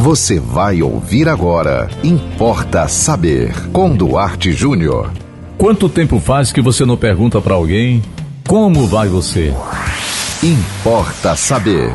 Você vai ouvir agora. Importa saber. Com Duarte Júnior. Quanto tempo faz que você não pergunta para alguém como vai você? Importa saber.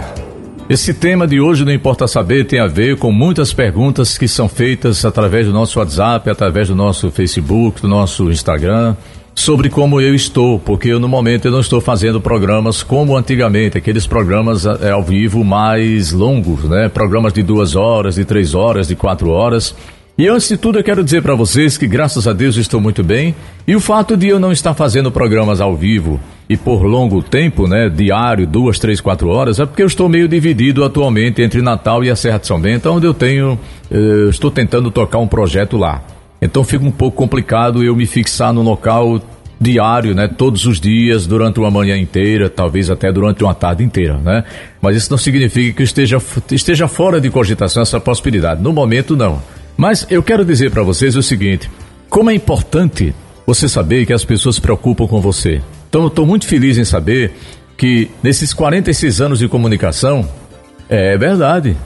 Esse tema de hoje do Importa Saber tem a ver com muitas perguntas que são feitas através do nosso WhatsApp, através do nosso Facebook, do nosso Instagram sobre como eu estou, porque eu, no momento eu não estou fazendo programas como antigamente, aqueles programas é, ao vivo mais longos, né? Programas de duas horas, de três horas, de quatro horas. E antes de tudo eu quero dizer para vocês que graças a Deus estou muito bem e o fato de eu não estar fazendo programas ao vivo e por longo tempo, né, diário, duas, três, quatro horas, é porque eu estou meio dividido atualmente entre Natal e a Serra de São Bento, onde eu tenho, eh, estou tentando tocar um projeto lá. Então fica um pouco complicado eu me fixar no local diário, né, todos os dias, durante uma manhã inteira, talvez até durante uma tarde inteira, né? Mas isso não significa que esteja, esteja fora de cogitação essa possibilidade. No momento, não. Mas eu quero dizer para vocês o seguinte: como é importante você saber que as pessoas se preocupam com você. Então, eu estou muito feliz em saber que nesses 46 anos de comunicação, é verdade,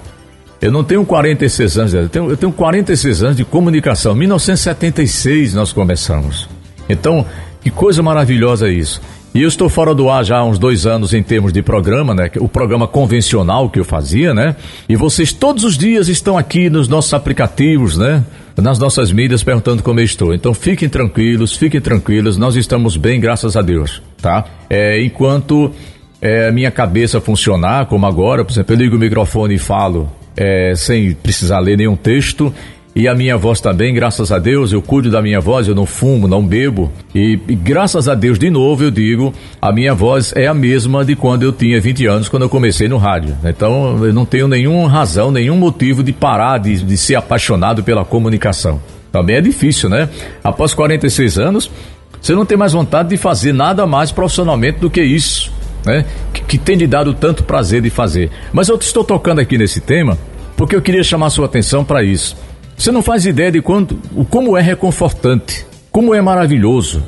eu não tenho 46 anos, eu tenho, eu tenho 46 anos de comunicação. 1976 nós começamos. Então, que coisa maravilhosa isso. E eu estou fora do ar já há uns dois anos em termos de programa, né? O programa convencional que eu fazia, né? E vocês todos os dias estão aqui nos nossos aplicativos, né? Nas nossas mídias perguntando como eu estou. Então fiquem tranquilos, fiquem tranquilos, nós estamos bem, graças a Deus, tá? É, enquanto é, minha cabeça funcionar, como agora, por exemplo, eu ligo o microfone e falo é, sem precisar ler nenhum texto. E a minha voz também, graças a Deus, eu cuido da minha voz, eu não fumo, não bebo. E, e, graças a Deus, de novo, eu digo, a minha voz é a mesma de quando eu tinha 20 anos, quando eu comecei no rádio. Então, eu não tenho nenhuma razão, nenhum motivo de parar de, de ser apaixonado pela comunicação. Também é difícil, né? Após 46 anos, você não tem mais vontade de fazer nada mais profissionalmente do que isso né? Que, que tem lhe dado tanto prazer de fazer. Mas eu estou tocando aqui nesse tema porque eu queria chamar sua atenção para isso. Você não faz ideia de quanto, como é reconfortante, como é maravilhoso,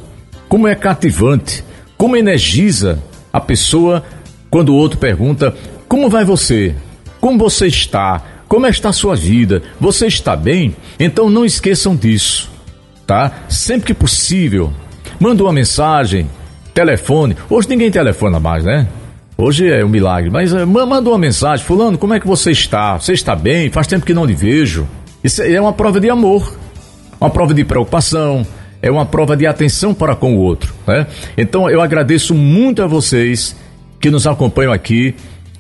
como é cativante, como energiza a pessoa quando o outro pergunta: Como vai você? Como você está? Como está a sua vida? Você está bem? Então não esqueçam disso, tá? Sempre que possível, manda uma mensagem, telefone. Hoje ninguém telefona mais, né? Hoje é um milagre. Mas uh, manda uma mensagem, fulano, como é que você está? Você está bem? Faz tempo que não lhe vejo. Isso é uma prova de amor, uma prova de preocupação, é uma prova de atenção para com o outro, né? Então eu agradeço muito a vocês que nos acompanham aqui,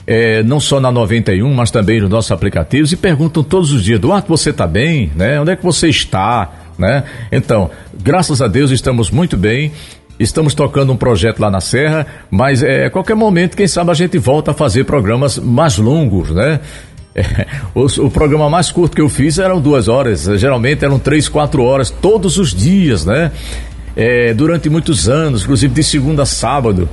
é, não só na 91, mas também nos nossos aplicativos e perguntam todos os dias, Duarte, você está bem? Né? Onde é que você está? Né? Então, graças a Deus estamos muito bem Estamos tocando um projeto lá na Serra, mas é, qualquer momento, quem sabe a gente volta a fazer programas mais longos, né? É, o, o, programa mais curto que eu fiz eram duas horas, geralmente eram três, quatro horas, todos os dias, né? É, durante muitos anos, inclusive de segunda a sábado.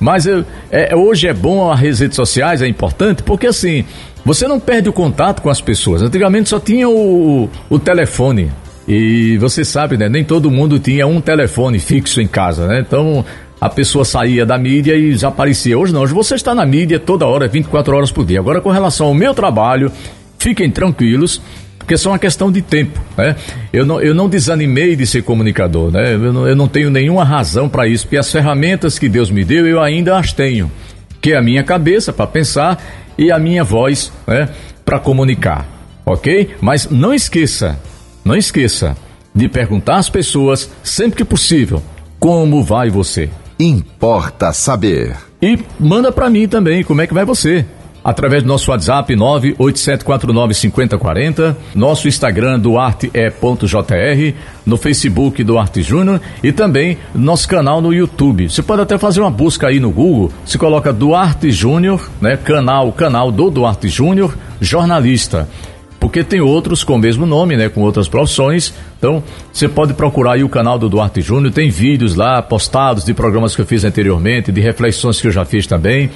Mas eu, é, hoje é bom as redes sociais, é importante, porque assim, você não perde o contato com as pessoas. Antigamente só tinha o, o telefone. E você sabe, né? Nem todo mundo tinha um telefone fixo em casa, né? Então a pessoa saía da mídia e já aparecia. Hoje não, hoje você está na mídia toda hora, 24 horas por dia. Agora, com relação ao meu trabalho, fiquem tranquilos, porque é só uma questão de tempo, né? Eu não, eu não desanimei de ser comunicador, né? Eu não, eu não tenho nenhuma razão para isso, porque as ferramentas que Deus me deu, eu ainda as tenho. Que é a minha cabeça para pensar e a minha voz, né? Para comunicar, ok? Mas não esqueça, não esqueça de perguntar às pessoas, sempre que possível, como vai você. Importa saber. E manda para mim também como é que vai você. Através do nosso WhatsApp 987495040, nosso Instagram duarte.jr, no Facebook Duarte Júnior e também nosso canal no YouTube. Você pode até fazer uma busca aí no Google, se coloca Duarte Júnior, né, canal, canal do Duarte Júnior, jornalista porque tem outros com o mesmo nome, né, com outras profissões. Então, você pode procurar aí o canal do Duarte Júnior, tem vídeos lá postados de programas que eu fiz anteriormente, de reflexões que eu já fiz também.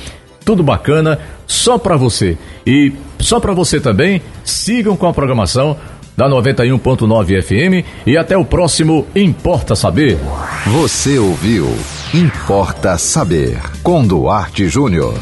Tudo bacana, só para você. E só para você também, sigam com a programação da 91.9 FM e até o próximo Importa Saber. Você ouviu Importa Saber com Duarte Júnior.